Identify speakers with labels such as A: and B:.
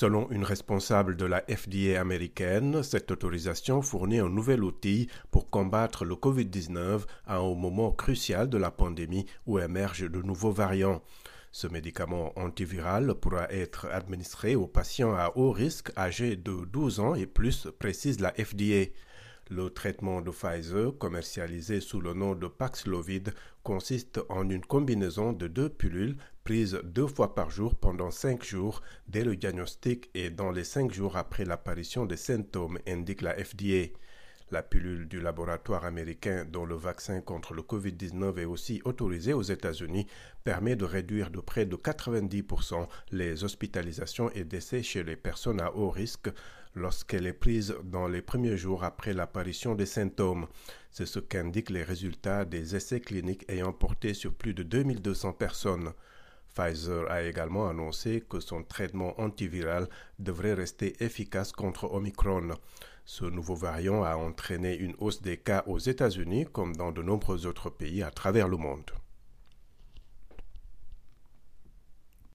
A: Selon une responsable de la FDA américaine, cette autorisation fournit un nouvel outil pour combattre le COVID-19 à un moment crucial de la pandémie où émergent de nouveaux variants. Ce médicament antiviral pourra être administré aux patients à haut risque âgés de 12 ans et plus, précise la FDA. Le traitement de Pfizer, commercialisé sous le nom de Paxlovid, consiste en une combinaison de deux pilules prises deux fois par jour pendant cinq jours dès le diagnostic et dans les cinq jours après l'apparition des symptômes, indique la FDA. La pilule du laboratoire américain dont le vaccin contre le Covid-19 est aussi autorisé aux États-Unis permet de réduire de près de 90% les hospitalisations et décès chez les personnes à haut risque lorsqu'elle est prise dans les premiers jours après l'apparition des symptômes. C'est ce qu'indiquent les résultats des essais cliniques ayant porté sur plus de 2200 personnes. Pfizer a également annoncé que son traitement antiviral devrait rester efficace contre Omicron. Ce nouveau variant a entraîné une hausse des cas aux États-Unis comme dans de nombreux autres pays à travers le monde.